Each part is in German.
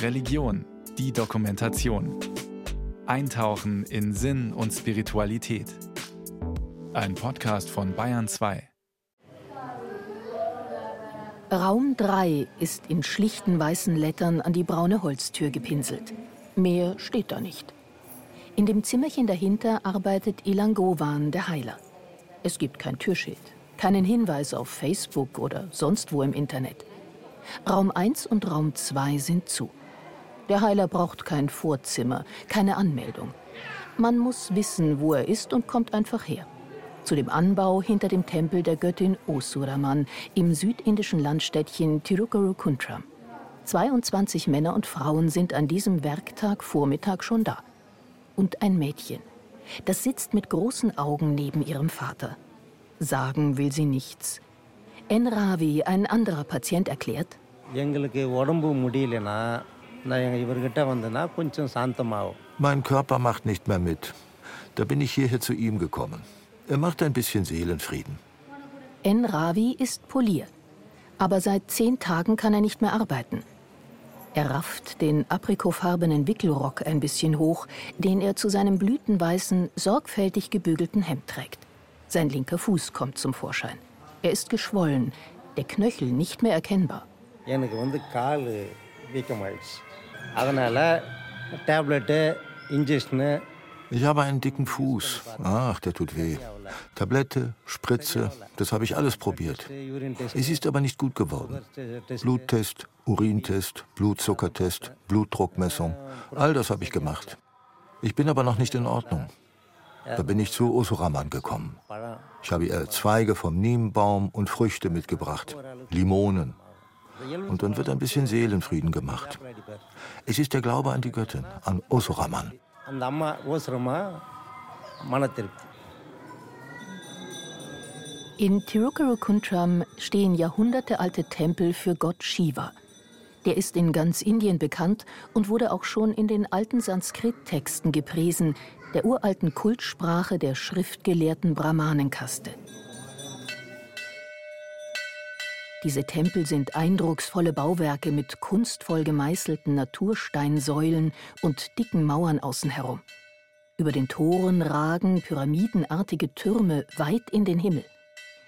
Religion, die Dokumentation. Eintauchen in Sinn und Spiritualität. Ein Podcast von Bayern 2. Raum 3 ist in schlichten weißen Lettern an die braune Holztür gepinselt. Mehr steht da nicht. In dem Zimmerchen dahinter arbeitet Ilan Govan, der Heiler. Es gibt kein Türschild, keinen Hinweis auf Facebook oder sonst wo im Internet. Raum 1 und Raum 2 sind zu. Der Heiler braucht kein Vorzimmer, keine Anmeldung. Man muss wissen, wo er ist und kommt einfach her. Zu dem Anbau hinter dem Tempel der Göttin Osuraman im südindischen Landstädtchen Tirukarukuntram. 22 Männer und Frauen sind an diesem Werktag Vormittag schon da. Und ein Mädchen. Das sitzt mit großen Augen neben ihrem Vater. Sagen will sie nichts. Enravi, ein anderer Patient, erklärt, mein Körper macht nicht mehr mit. Da bin ich hierher zu ihm gekommen. Er macht ein bisschen Seelenfrieden. Enravi ist Polier. Aber seit zehn Tagen kann er nicht mehr arbeiten. Er rafft den aprikotfarbenen Wickelrock ein bisschen hoch, den er zu seinem blütenweißen, sorgfältig gebügelten Hemd trägt. Sein linker Fuß kommt zum Vorschein. Er ist geschwollen, der Knöchel nicht mehr erkennbar. Ich habe einen dicken Fuß. Ach, der tut weh. Tablette, Spritze, das habe ich alles probiert. Es ist aber nicht gut geworden. Bluttest, Urintest, Blutzuckertest, Blutdruckmessung, all das habe ich gemacht. Ich bin aber noch nicht in Ordnung. Da bin ich zu Osuraman gekommen. Ich habe ihr Zweige vom Niembaum und Früchte mitgebracht, Limonen. Und dann wird ein bisschen Seelenfrieden gemacht. Es ist der Glaube an die Göttin, an Osuraman. In Tirukarukuntram stehen jahrhundertealte Tempel für Gott Shiva. Der ist in ganz Indien bekannt und wurde auch schon in den alten Sanskrit-Texten gepriesen, der uralten Kultsprache der schriftgelehrten Brahmanenkaste. Diese Tempel sind eindrucksvolle Bauwerke mit kunstvoll gemeißelten Natursteinsäulen und dicken Mauern außen herum. Über den Toren ragen pyramidenartige Türme weit in den Himmel.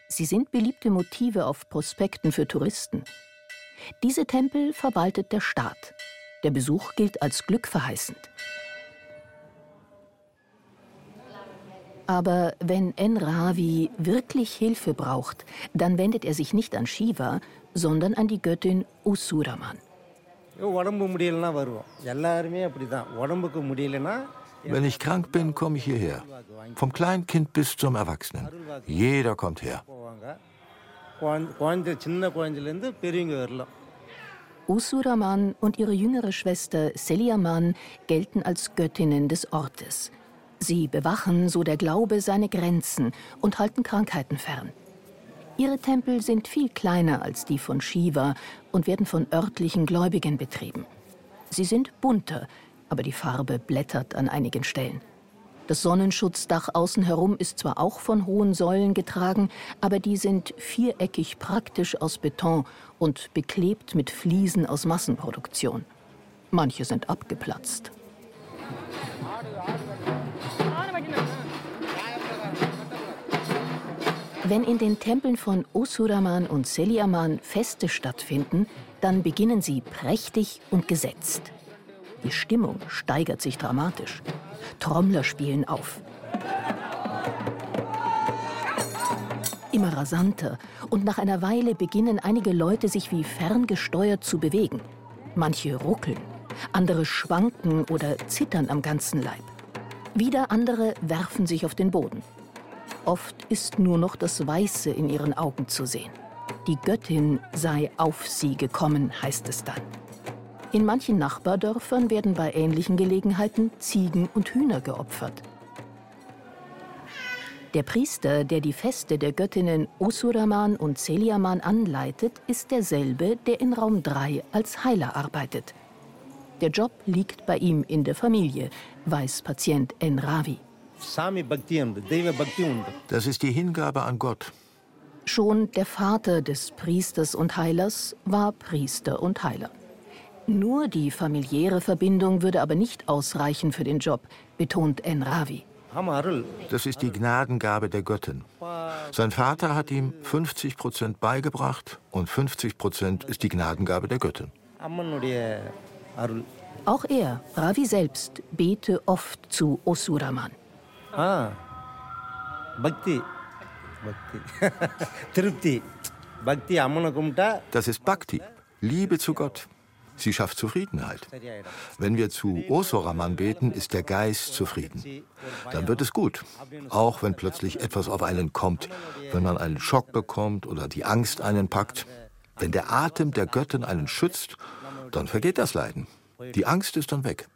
Sie sind beliebte Motive auf Prospekten für Touristen. Diese Tempel verwaltet der Staat. Der Besuch gilt als glückverheißend. Aber wenn Enravi wirklich Hilfe braucht, dann wendet er sich nicht an Shiva, sondern an die Göttin Usuraman. Wenn ich krank bin, komme ich hierher. Vom Kleinkind bis zum Erwachsenen. Jeder kommt her. Usuraman und ihre jüngere Schwester Seliaman gelten als Göttinnen des Ortes. Sie bewachen, so der Glaube, seine Grenzen und halten Krankheiten fern. Ihre Tempel sind viel kleiner als die von Shiva und werden von örtlichen Gläubigen betrieben. Sie sind bunter, aber die Farbe blättert an einigen Stellen. Das Sonnenschutzdach außen herum ist zwar auch von hohen Säulen getragen, aber die sind viereckig praktisch aus Beton und beklebt mit Fliesen aus Massenproduktion. Manche sind abgeplatzt. Wenn in den Tempeln von Osuraman und Seliaman Feste stattfinden, dann beginnen sie prächtig und gesetzt. Die Stimmung steigert sich dramatisch. Trommler spielen auf. Immer rasanter und nach einer Weile beginnen einige Leute sich wie ferngesteuert zu bewegen. Manche ruckeln, andere schwanken oder zittern am ganzen Leib. Wieder andere werfen sich auf den Boden. Oft ist nur noch das Weiße in ihren Augen zu sehen. Die Göttin sei auf sie gekommen, heißt es dann. In manchen Nachbardörfern werden bei ähnlichen Gelegenheiten Ziegen und Hühner geopfert. Der Priester, der die Feste der Göttinnen Osuraman und Celiaman anleitet, ist derselbe, der in Raum 3 als Heiler arbeitet. Der Job liegt bei ihm in der Familie, weiß Patient N. Das ist die Hingabe an Gott. Schon der Vater des Priesters und Heilers war Priester und Heiler. Nur die familiäre Verbindung würde aber nicht ausreichen für den Job, betont Enravi. Das ist die Gnadengabe der Göttin. Sein Vater hat ihm 50 Prozent beigebracht und 50 Prozent ist die Gnadengabe der Göttin. Auch er, Ravi selbst, bete oft zu Osuraman. Ah, Bhakti. Bhakti. Das ist Bhakti, Liebe zu Gott. Sie schafft Zufriedenheit. Wenn wir zu Osuraman beten, ist der Geist zufrieden. Dann wird es gut. Auch wenn plötzlich etwas auf einen kommt, wenn man einen Schock bekommt oder die Angst einen packt. Wenn der Atem der Göttin einen schützt, dann vergeht das Leiden. Die Angst ist dann weg.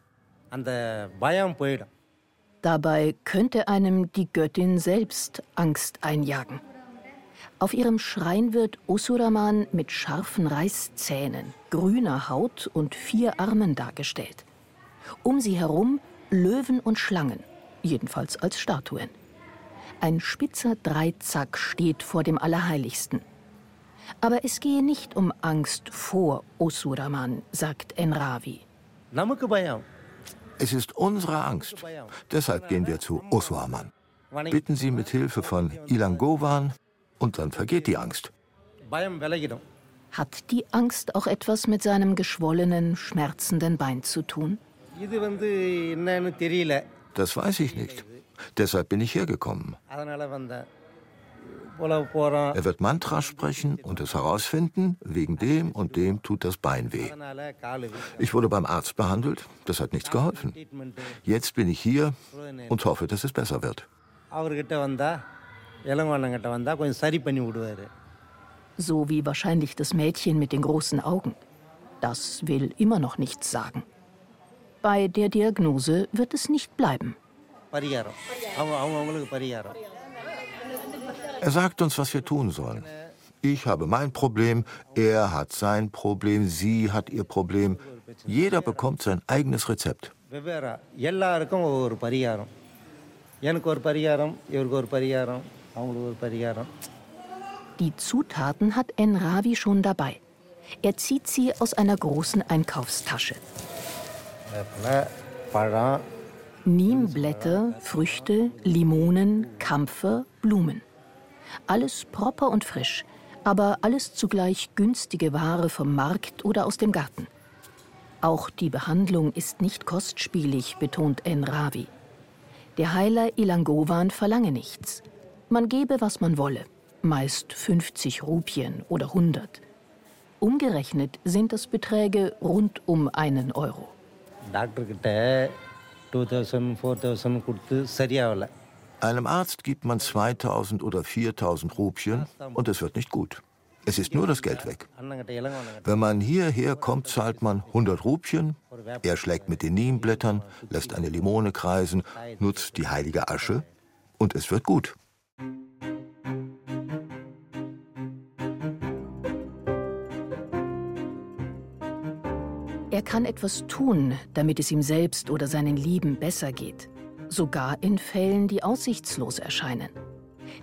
Dabei könnte einem die Göttin selbst Angst einjagen. Auf ihrem Schrein wird Osuraman mit scharfen Reißzähnen, grüner Haut und vier Armen dargestellt. Um sie herum Löwen und Schlangen, jedenfalls als Statuen. Ein spitzer Dreizack steht vor dem Allerheiligsten. Aber es gehe nicht um Angst vor Osuraman, sagt Enravi. Es ist unsere Angst. Deshalb gehen wir zu Osuraman. Bitten Sie mit Hilfe von Ilangovan und dann vergeht die Angst. Hat die Angst auch etwas mit seinem geschwollenen, schmerzenden Bein zu tun? Das weiß ich nicht. Deshalb bin ich hergekommen. Er wird Mantra sprechen und es herausfinden, wegen dem und dem tut das Bein weh. Ich wurde beim Arzt behandelt, das hat nichts geholfen. Jetzt bin ich hier und hoffe, dass es besser wird. So wie wahrscheinlich das Mädchen mit den großen Augen. Das will immer noch nichts sagen. Bei der Diagnose wird es nicht bleiben. Er sagt uns, was wir tun sollen. Ich habe mein Problem, er hat sein Problem, sie hat ihr Problem. Jeder bekommt sein eigenes Rezept. Die Zutaten hat Enravi schon dabei. Er zieht sie aus einer großen Einkaufstasche. Niemblätter, Früchte, Limonen, Kampfer, Blumen. Alles proper und frisch, aber alles zugleich günstige Ware vom Markt oder aus dem Garten. Auch die Behandlung ist nicht kostspielig, betont Enravi. Der Heiler Ilangovan verlange nichts. Man gebe, was man wolle, meist 50 Rupien oder 100. Umgerechnet sind das Beträge rund um einen Euro. Einem Arzt gibt man 2000 oder 4000 Rupien und es wird nicht gut. Es ist nur das Geld weg. Wenn man hierher kommt, zahlt man 100 Rupien. Er schlägt mit den Niemblättern, lässt eine Limone kreisen, nutzt die heilige Asche und es wird gut. Er kann etwas tun, damit es ihm selbst oder seinen Lieben besser geht, sogar in Fällen, die aussichtslos erscheinen.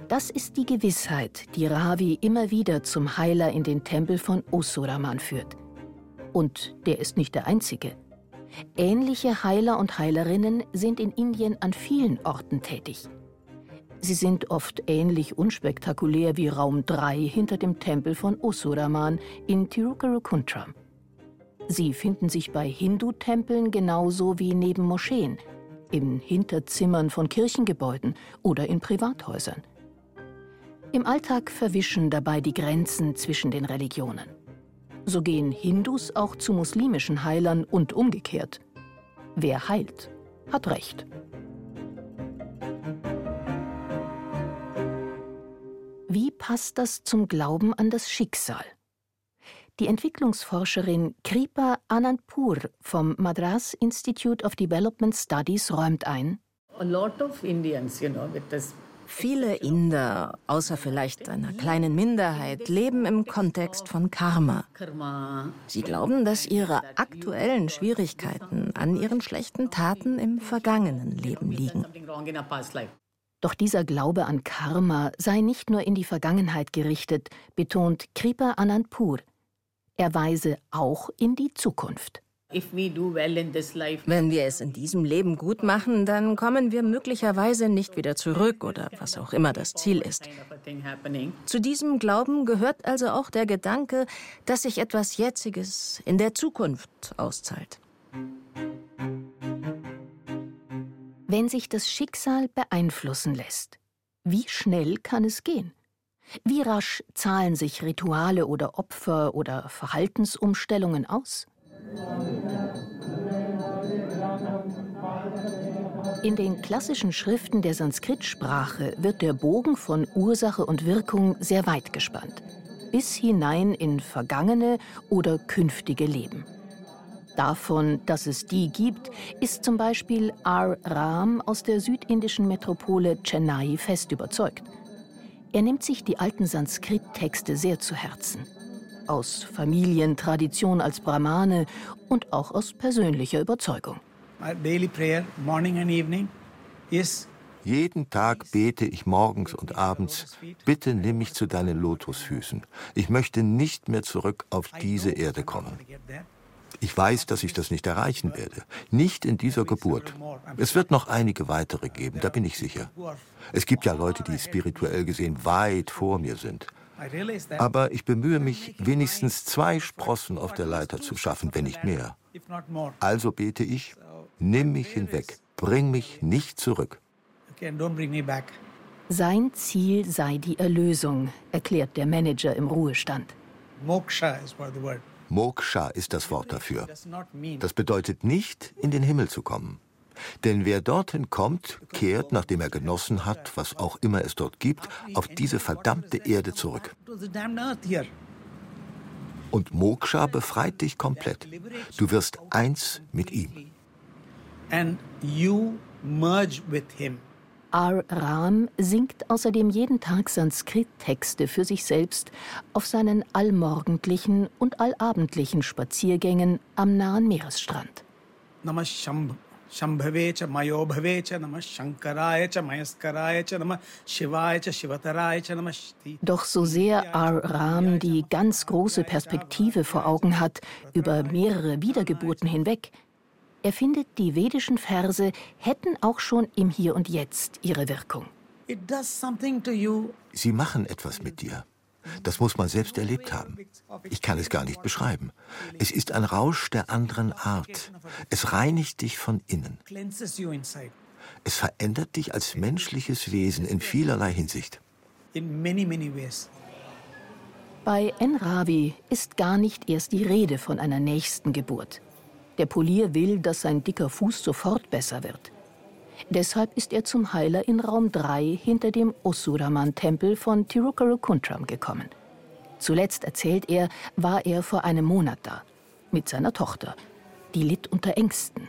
Das ist die Gewissheit, die Ravi immer wieder zum Heiler in den Tempel von Osuraman führt. Und der ist nicht der einzige. Ähnliche Heiler und Heilerinnen sind in Indien an vielen Orten tätig. Sie sind oft ähnlich unspektakulär wie Raum 3 hinter dem Tempel von Osuraman in Tirukarukuntram. Sie finden sich bei Hindu-Tempeln genauso wie neben Moscheen, in Hinterzimmern von Kirchengebäuden oder in Privathäusern. Im Alltag verwischen dabei die Grenzen zwischen den Religionen. So gehen Hindus auch zu muslimischen Heilern und umgekehrt. Wer heilt, hat Recht. Wie passt das zum Glauben an das Schicksal? Die Entwicklungsforscherin Kripa Anandpur vom Madras Institute of Development Studies räumt ein. Viele Inder, außer vielleicht einer kleinen Minderheit, leben im Kontext von Karma. Sie glauben, dass ihre aktuellen Schwierigkeiten an ihren schlechten Taten im vergangenen Leben liegen. Doch dieser Glaube an Karma sei nicht nur in die Vergangenheit gerichtet, betont Kripa Anandpur. Er weise auch in die Zukunft. Wenn wir es in diesem Leben gut machen, dann kommen wir möglicherweise nicht wieder zurück oder was auch immer das Ziel ist. Zu diesem Glauben gehört also auch der Gedanke, dass sich etwas Jetziges in der Zukunft auszahlt. Wenn sich das Schicksal beeinflussen lässt, wie schnell kann es gehen? Wie rasch zahlen sich Rituale oder Opfer oder Verhaltensumstellungen aus? In den klassischen Schriften der Sanskrit-Sprache wird der Bogen von Ursache und Wirkung sehr weit gespannt, bis hinein in vergangene oder künftige Leben. Davon, dass es die gibt, ist zum Beispiel R. Ram aus der südindischen Metropole Chennai fest überzeugt. Er nimmt sich die alten Sanskrit-Texte sehr zu Herzen aus Familientradition als Brahmane und auch aus persönlicher Überzeugung. Jeden Tag bete ich morgens und abends, bitte nimm mich zu deinen Lotusfüßen. Ich möchte nicht mehr zurück auf diese Erde kommen. Ich weiß, dass ich das nicht erreichen werde. Nicht in dieser Geburt. Es wird noch einige weitere geben, da bin ich sicher. Es gibt ja Leute, die spirituell gesehen weit vor mir sind. Aber ich bemühe mich, wenigstens zwei Sprossen auf der Leiter zu schaffen, wenn nicht mehr. Also bete ich, nimm mich hinweg, bring mich nicht zurück. Sein Ziel sei die Erlösung, erklärt der Manager im Ruhestand. Moksha ist das Wort dafür. Das bedeutet nicht, in den Himmel zu kommen. Denn wer dorthin kommt, kehrt, nachdem er genossen hat, was auch immer es dort gibt, auf diese verdammte Erde zurück. Und Moksha befreit dich komplett. Du wirst eins mit ihm. R. Ram singt außerdem jeden Tag Sanskrit-Texte für sich selbst auf seinen allmorgendlichen und allabendlichen Spaziergängen am nahen Meeresstrand. Namah Doch so sehr R. Ram die ganz große Perspektive vor Augen hat, über mehrere Wiedergeburten hinweg, er findet, die vedischen Verse hätten auch schon im Hier und Jetzt ihre Wirkung. Sie machen etwas mit dir. Das muss man selbst erlebt haben. Ich kann es gar nicht beschreiben. Es ist ein Rausch der anderen Art. Es reinigt dich von innen. Es verändert dich als menschliches Wesen in vielerlei Hinsicht. Bei Enravi ist gar nicht erst die Rede von einer nächsten Geburt. Der Polier will, dass sein dicker Fuß sofort besser wird. Deshalb ist er zum Heiler in Raum 3 hinter dem Osuraman-Tempel von Tirukarukuntram gekommen. Zuletzt erzählt er, war er vor einem Monat da. Mit seiner Tochter. Die litt unter Ängsten.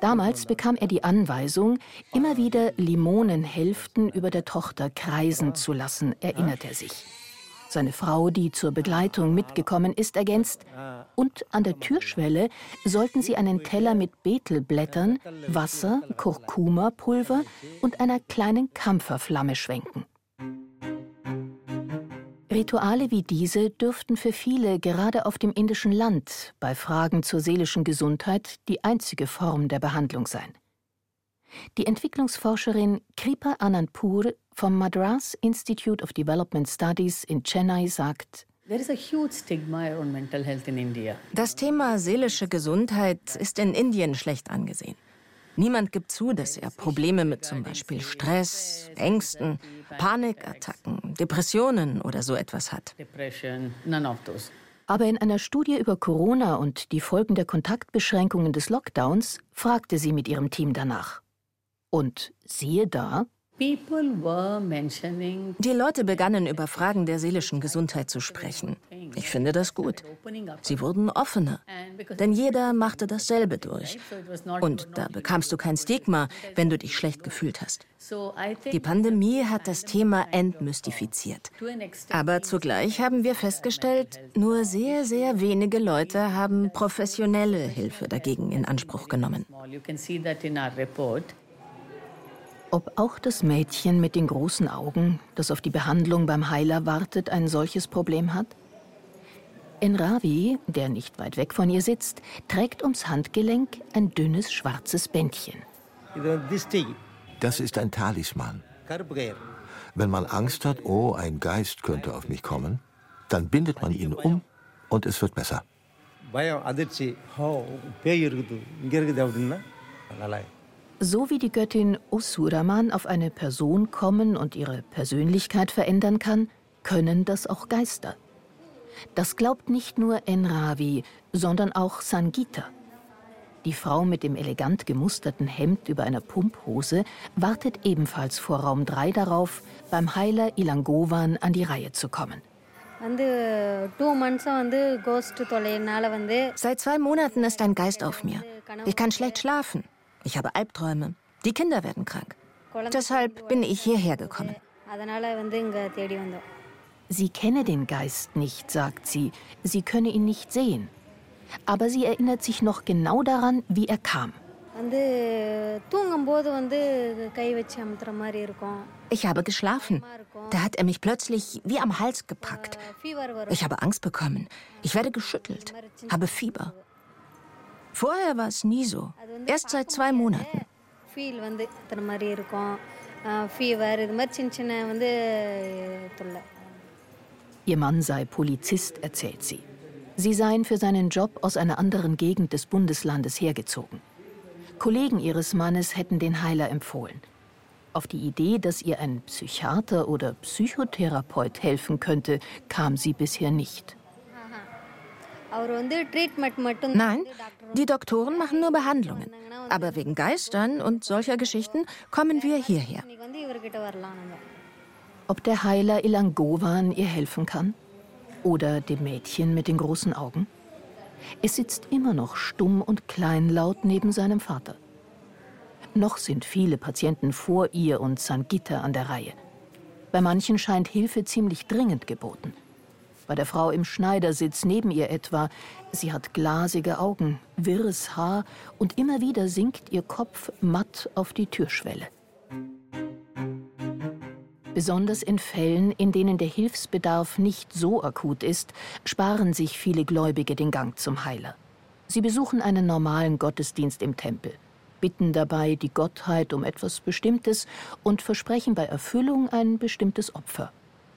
Damals bekam er die Anweisung, immer wieder Limonenhälften über der Tochter kreisen zu lassen, erinnert er sich. Seine Frau, die zur Begleitung mitgekommen ist, ergänzt, und an der Türschwelle sollten sie einen Teller mit Betelblättern, Wasser, Kurkuma-Pulver und einer kleinen Kampferflamme schwenken. Rituale wie diese dürften für viele gerade auf dem indischen Land bei Fragen zur seelischen Gesundheit die einzige Form der Behandlung sein. Die Entwicklungsforscherin Kripa Anandpur vom Madras Institute of Development Studies in Chennai sagt, das Thema seelische Gesundheit ist in Indien schlecht angesehen. Niemand gibt zu, dass er Probleme mit zum Beispiel Stress, Ängsten, Panikattacken, Depressionen oder so etwas hat. Aber in einer Studie über Corona und die Folgen der Kontaktbeschränkungen des Lockdowns fragte sie mit ihrem Team danach. Und siehe da, die Leute begannen über Fragen der seelischen Gesundheit zu sprechen. Ich finde das gut. Sie wurden offener, denn jeder machte dasselbe durch. Und da bekamst du kein Stigma, wenn du dich schlecht gefühlt hast. Die Pandemie hat das Thema entmystifiziert. Aber zugleich haben wir festgestellt, nur sehr, sehr wenige Leute haben professionelle Hilfe dagegen in Anspruch genommen. Ob auch das Mädchen mit den großen Augen, das auf die Behandlung beim Heiler wartet, ein solches Problem hat? Enravi, der nicht weit weg von ihr sitzt, trägt ums Handgelenk ein dünnes schwarzes Bändchen. Das ist ein Talisman. Wenn man Angst hat, oh, ein Geist könnte auf mich kommen, dann bindet man ihn um und es wird besser. So wie die Göttin Osuraman auf eine Person kommen und ihre Persönlichkeit verändern kann, können das auch Geister. Das glaubt nicht nur Enravi, sondern auch Sangita. Die Frau mit dem elegant gemusterten Hemd über einer Pumphose wartet ebenfalls vor Raum 3 darauf, beim Heiler Ilangovan an die Reihe zu kommen. Seit zwei Monaten ist ein Geist auf mir. Ich kann schlecht schlafen. Ich habe Albträume. Die Kinder werden krank. Deshalb bin ich hierher gekommen. Sie kenne den Geist nicht, sagt sie. Sie könne ihn nicht sehen. Aber sie erinnert sich noch genau daran, wie er kam. Ich habe geschlafen. Da hat er mich plötzlich wie am Hals gepackt. Ich habe Angst bekommen. Ich werde geschüttelt, habe Fieber. Vorher war es nie so. Erst seit zwei Monaten. Ihr Mann sei Polizist, erzählt sie. Sie seien für seinen Job aus einer anderen Gegend des Bundeslandes hergezogen. Kollegen ihres Mannes hätten den Heiler empfohlen. Auf die Idee, dass ihr ein Psychiater oder Psychotherapeut helfen könnte, kam sie bisher nicht. Nein, die Doktoren machen nur Behandlungen. Aber wegen Geistern und solcher Geschichten kommen wir hierher. Ob der Heiler Ilangovan ihr helfen kann? Oder dem Mädchen mit den großen Augen? Es sitzt immer noch stumm und kleinlaut neben seinem Vater. Noch sind viele Patienten vor ihr und Sangita an der Reihe. Bei manchen scheint Hilfe ziemlich dringend geboten. Bei der Frau im Schneidersitz neben ihr etwa, sie hat glasige Augen, wirres Haar und immer wieder sinkt ihr Kopf matt auf die Türschwelle. Besonders in Fällen, in denen der Hilfsbedarf nicht so akut ist, sparen sich viele Gläubige den Gang zum Heiler. Sie besuchen einen normalen Gottesdienst im Tempel, bitten dabei die Gottheit um etwas Bestimmtes und versprechen bei Erfüllung ein bestimmtes Opfer.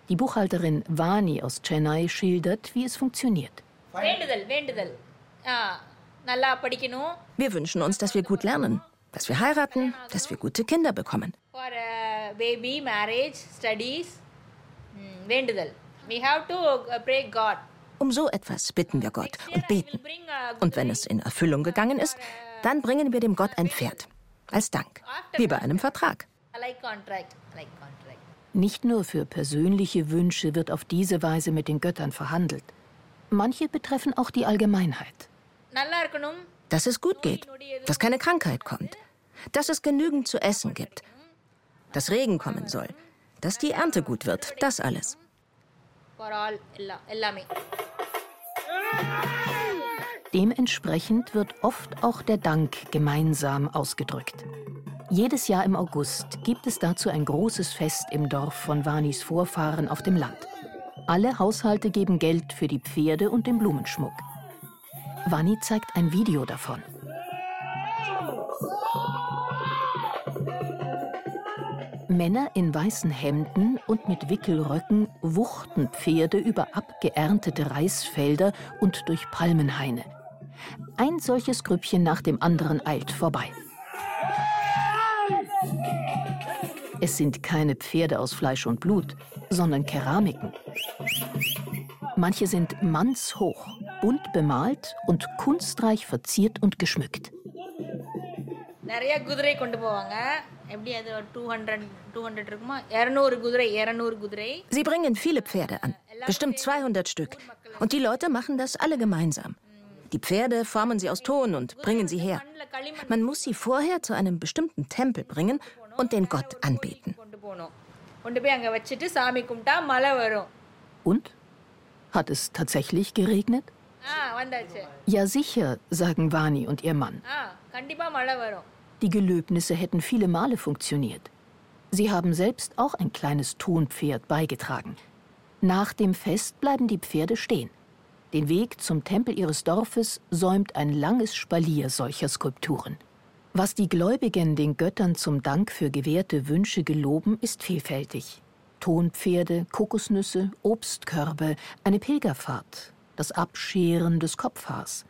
Die Buchhalterin Vani aus Chennai schildert, wie es funktioniert. Wir wünschen uns, dass wir gut lernen, dass wir heiraten, dass wir gute Kinder bekommen. Um so etwas bitten wir Gott und beten. Und wenn es in Erfüllung gegangen ist, dann bringen wir dem Gott ein Pferd. Als Dank. Wie bei einem Vertrag. Like contract, like contract. Nicht nur für persönliche Wünsche wird auf diese Weise mit den Göttern verhandelt. Manche betreffen auch die Allgemeinheit. Dass es gut geht, dass keine Krankheit kommt, dass es genügend zu essen gibt, dass Regen kommen soll, dass die Ernte gut wird, das alles. Dementsprechend wird oft auch der Dank gemeinsam ausgedrückt. Jedes Jahr im August gibt es dazu ein großes Fest im Dorf von Vanis Vorfahren auf dem Land. Alle Haushalte geben Geld für die Pferde und den Blumenschmuck. Vani zeigt ein Video davon. Männer in weißen Hemden und mit Wickelröcken wuchten Pferde über abgeerntete Reisfelder und durch Palmenhaine. Ein solches Grüppchen nach dem anderen eilt vorbei. Es sind keine Pferde aus Fleisch und Blut, sondern Keramiken. Manche sind mannshoch, bunt bemalt und kunstreich verziert und geschmückt. நிறைய குதிரை கொண்டு போவாங்க எப்படி அது two hundred two hundred இருக்குமா இரநூறு குதிரை இரநூறு குதிரை Sie bringen viele Pferde an, bestimmt 200 Stück. Und die Leute machen das alle gemeinsam. Die Pferde formen sie aus Ton und bringen sie her. Man muss sie vorher zu einem bestimmten Tempel bringen und den Gott anbeten. Und? Hat es tatsächlich geregnet? Ja, sicher, sagen Vani und ihr Mann. Die Gelöbnisse hätten viele Male funktioniert. Sie haben selbst auch ein kleines Tonpferd beigetragen. Nach dem Fest bleiben die Pferde stehen. Den Weg zum Tempel ihres Dorfes säumt ein langes Spalier solcher Skulpturen. Was die Gläubigen den Göttern zum Dank für gewährte Wünsche geloben, ist vielfältig. Tonpferde, Kokosnüsse, Obstkörbe, eine Pilgerfahrt, das Abscheren des Kopfhaars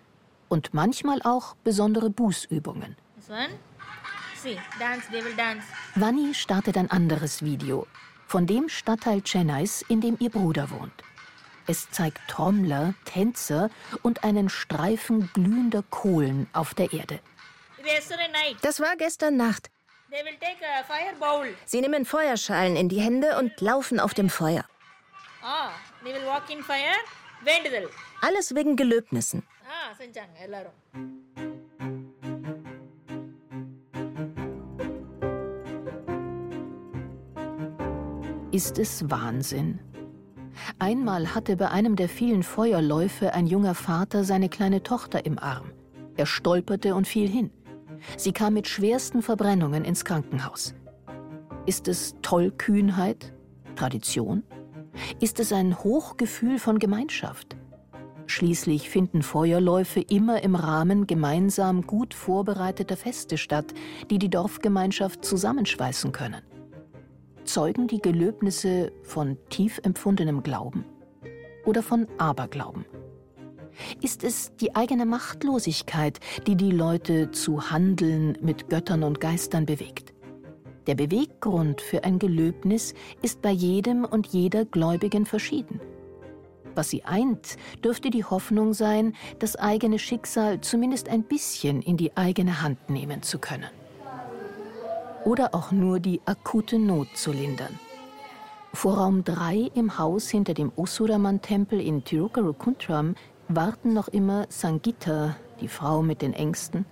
und manchmal auch besondere Bußübungen. Vanni startet ein anderes Video von dem Stadtteil Chennais, in dem ihr Bruder wohnt. Es zeigt Trommler, Tänzer und einen Streifen glühender Kohlen auf der Erde. Das war gestern Nacht. Sie nehmen Feuerschalen in die Hände und laufen auf dem Feuer. Ah, Alles wegen Gelöbnissen. Ist es Wahnsinn? Einmal hatte bei einem der vielen Feuerläufe ein junger Vater seine kleine Tochter im Arm. Er stolperte und fiel hin. Sie kam mit schwersten Verbrennungen ins Krankenhaus. Ist es Tollkühnheit? Tradition? Ist es ein Hochgefühl von Gemeinschaft? Schließlich finden Feuerläufe immer im Rahmen gemeinsam gut vorbereiteter Feste statt, die die Dorfgemeinschaft zusammenschweißen können. Zeugen die Gelöbnisse von tief empfundenem Glauben oder von Aberglauben? Ist es die eigene Machtlosigkeit, die die Leute zu Handeln mit Göttern und Geistern bewegt? Der Beweggrund für ein Gelöbnis ist bei jedem und jeder Gläubigen verschieden. Was sie eint, dürfte die Hoffnung sein, das eigene Schicksal zumindest ein bisschen in die eigene Hand nehmen zu können oder auch nur die akute Not zu lindern. Vor Raum 3 im Haus hinter dem Osuraman-Tempel in Tirukarukuntram warten noch immer Sangita, die Frau mit den Ängsten,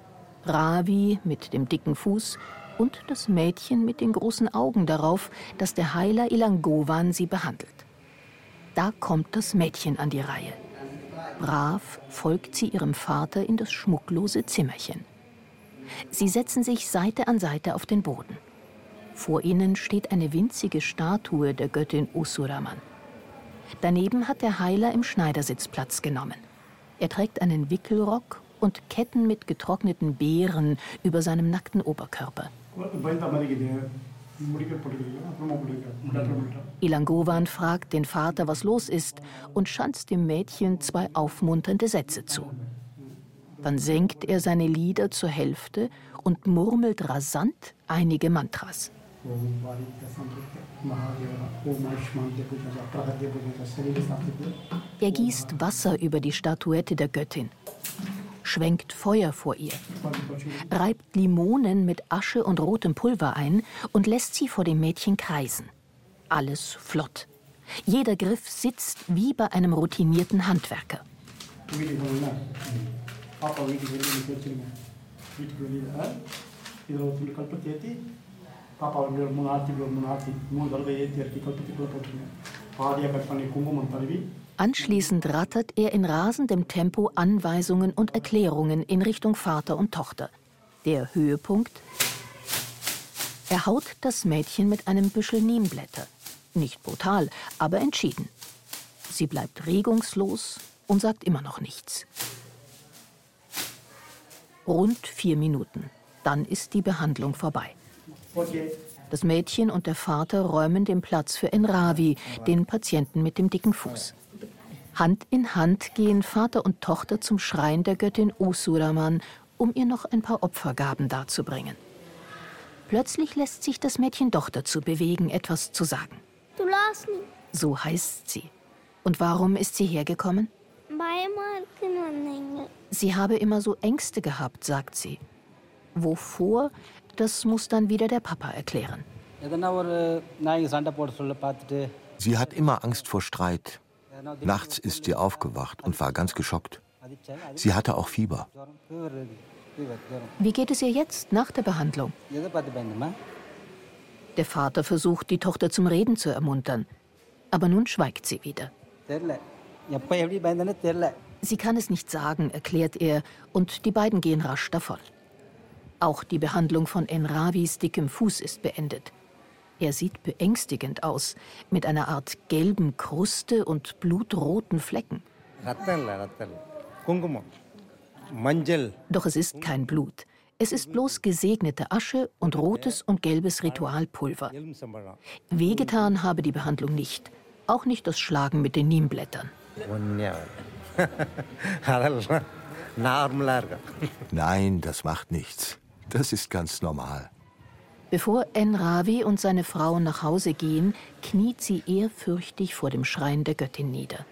Ravi mit dem dicken Fuß und das Mädchen mit den großen Augen darauf, dass der Heiler Ilangovan sie behandelt. Da kommt das Mädchen an die Reihe. Brav folgt sie ihrem Vater in das schmucklose Zimmerchen. Sie setzen sich Seite an Seite auf den Boden. Vor ihnen steht eine winzige Statue der Göttin Usuraman. Daneben hat der Heiler im Schneidersitz Platz genommen. Er trägt einen Wickelrock und Ketten mit getrockneten Beeren über seinem nackten Oberkörper. Ilangovan fragt den Vater, was los ist, und schanzt dem Mädchen zwei aufmunternde Sätze zu. Dann senkt er seine Lieder zur Hälfte und murmelt rasant einige Mantras. Er gießt Wasser über die Statuette der Göttin, schwenkt Feuer vor ihr, reibt Limonen mit Asche und rotem Pulver ein und lässt sie vor dem Mädchen kreisen. Alles flott. Jeder Griff sitzt wie bei einem routinierten Handwerker. ಪಾಪ Anschließend rattert er in rasendem Tempo Anweisungen und Erklärungen in Richtung Vater und Tochter. Der Höhepunkt? Er haut das Mädchen mit einem Büschel Niemblätter. Nicht brutal, aber entschieden. Sie bleibt regungslos und sagt immer noch nichts. Rund vier Minuten. Dann ist die Behandlung vorbei. Das Mädchen und der Vater räumen den Platz für Enravi, den Patienten mit dem dicken Fuß. Hand in Hand gehen Vater und Tochter zum Schrein der Göttin Usuraman, um ihr noch ein paar Opfergaben darzubringen. Plötzlich lässt sich das Mädchen doch dazu bewegen, etwas zu sagen. So heißt sie. Und warum ist sie hergekommen? Sie habe immer so Ängste gehabt, sagt sie. Wovor, das muss dann wieder der Papa erklären. Sie hat immer Angst vor Streit. Nachts ist sie aufgewacht und war ganz geschockt. Sie hatte auch Fieber. Wie geht es ihr jetzt nach der Behandlung? Der Vater versucht, die Tochter zum Reden zu ermuntern. Aber nun schweigt sie wieder. Sie kann es nicht sagen, erklärt er, und die beiden gehen rasch davon. Auch die Behandlung von Enravis dickem Fuß ist beendet. Er sieht beängstigend aus, mit einer Art gelben Kruste und blutroten Flecken. Doch es ist kein Blut. Es ist bloß gesegnete Asche und rotes und gelbes Ritualpulver. Wehgetan habe die Behandlung nicht, auch nicht das Schlagen mit den Niemblättern. Nein, das macht nichts. Das ist ganz normal. Bevor Enravi und seine Frau nach Hause gehen, kniet sie ehrfürchtig vor dem Schrein der Göttin nieder.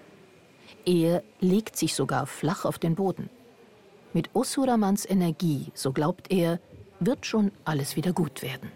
Er legt sich sogar flach auf den Boden. Mit Osuramans Energie, so glaubt er, wird schon alles wieder gut werden.